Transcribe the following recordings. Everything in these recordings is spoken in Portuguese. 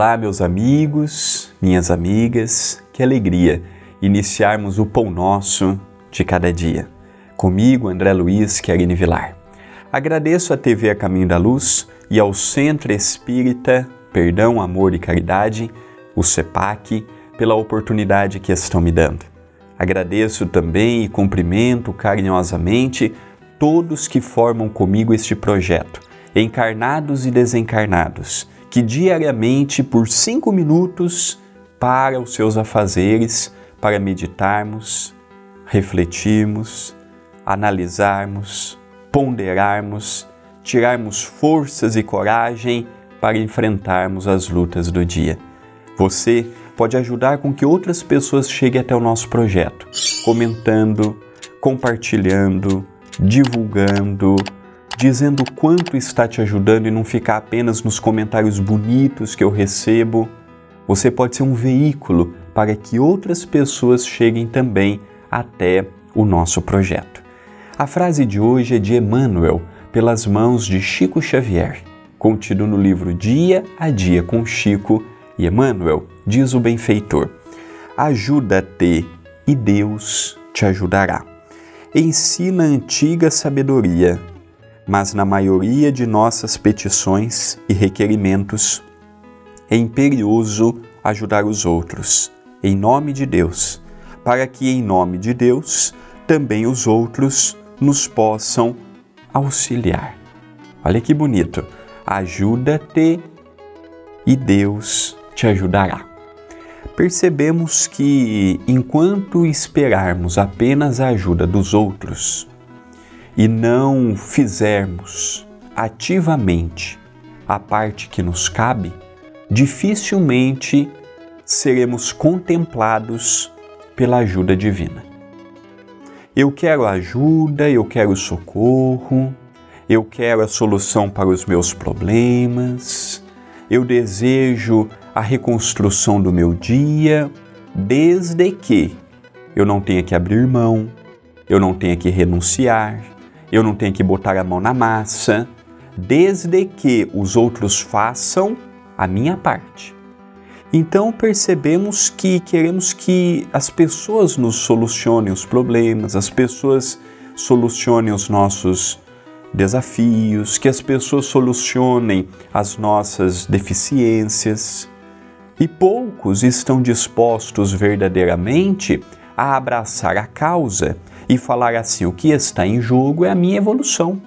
Olá, meus amigos, minhas amigas, que alegria iniciarmos o Pão Nosso de cada dia. Comigo, André Luiz Querine Vilar. Agradeço à TV A Caminho da Luz e ao Centro Espírita Perdão, Amor e Caridade, o CEPAC, pela oportunidade que estão me dando. Agradeço também e cumprimento carinhosamente todos que formam comigo este projeto, encarnados e desencarnados que diariamente, por cinco minutos, para os seus afazeres, para meditarmos, refletirmos, analisarmos, ponderarmos, tirarmos forças e coragem para enfrentarmos as lutas do dia. Você pode ajudar com que outras pessoas cheguem até o nosso projeto, comentando, compartilhando, divulgando, dizendo quanto está te ajudando e não ficar apenas nos comentários bonitos que eu recebo. Você pode ser um veículo para que outras pessoas cheguem também até o nosso projeto. A frase de hoje é de Emmanuel, pelas mãos de Chico Xavier, contido no livro Dia a Dia com Chico e Emmanuel, diz o benfeitor: Ajuda-te e Deus te ajudará. Ensina a antiga sabedoria mas na maioria de nossas petições e requerimentos é imperioso ajudar os outros, em nome de Deus, para que em nome de Deus também os outros nos possam auxiliar. Olha que bonito! Ajuda-te e Deus te ajudará. Percebemos que enquanto esperarmos apenas a ajuda dos outros, e não fizermos ativamente a parte que nos cabe, dificilmente seremos contemplados pela ajuda divina. Eu quero ajuda, eu quero socorro, eu quero a solução para os meus problemas, eu desejo a reconstrução do meu dia, desde que eu não tenha que abrir mão, eu não tenha que renunciar, eu não tenho que botar a mão na massa, desde que os outros façam a minha parte. Então percebemos que queremos que as pessoas nos solucionem os problemas, as pessoas solucionem os nossos desafios, que as pessoas solucionem as nossas deficiências. E poucos estão dispostos verdadeiramente a abraçar a causa e falar assim: o que está em jogo é a minha evolução,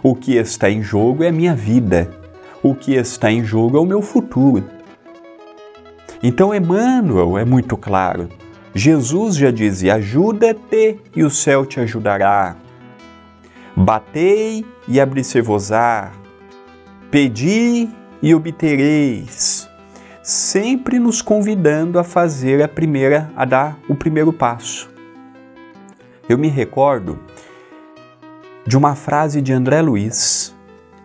o que está em jogo é a minha vida, o que está em jogo é o meu futuro. Então, Emmanuel é muito claro. Jesus já dizia: ajuda-te e o céu te ajudará. Batei e abri-se-vos-á. Pedi e obtereis. Sempre nos convidando a fazer a primeira, a dar o primeiro passo. Eu me recordo de uma frase de André Luiz,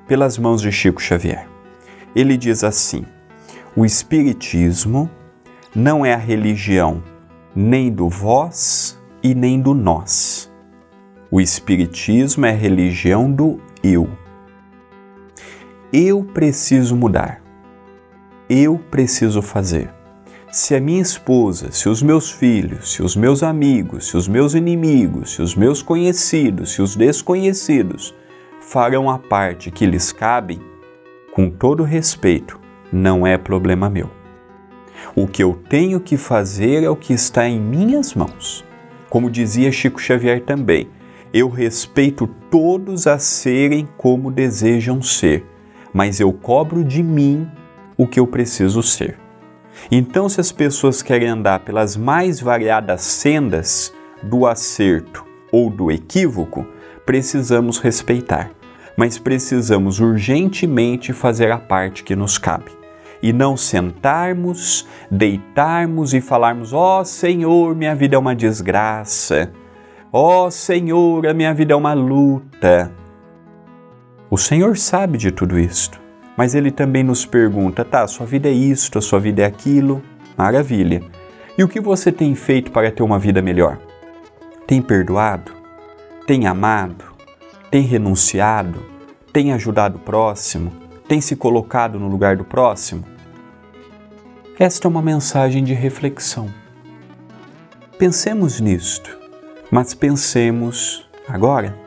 pelas mãos de Chico Xavier. Ele diz assim: O Espiritismo não é a religião nem do vós e nem do nós. O Espiritismo é a religião do eu. Eu preciso mudar. Eu preciso fazer se a minha esposa, se os meus filhos, se os meus amigos, se os meus inimigos, se os meus conhecidos, se os desconhecidos farão a parte que lhes cabe, com todo respeito, não é problema meu. O que eu tenho que fazer é o que está em minhas mãos. Como dizia Chico Xavier também, eu respeito todos a serem como desejam ser, mas eu cobro de mim o que eu preciso ser. Então, se as pessoas querem andar pelas mais variadas sendas do acerto ou do equívoco, precisamos respeitar, mas precisamos urgentemente fazer a parte que nos cabe. E não sentarmos, deitarmos e falarmos: Ó oh, Senhor, minha vida é uma desgraça. Ó oh, Senhor, a minha vida é uma luta. O Senhor sabe de tudo isto mas ele também nos pergunta: tá, sua vida é isto, a sua vida é aquilo, maravilha. E o que você tem feito para ter uma vida melhor? Tem perdoado? Tem amado? Tem renunciado? Tem ajudado o próximo? Tem se colocado no lugar do próximo? Esta é uma mensagem de reflexão. Pensemos nisto, mas pensemos agora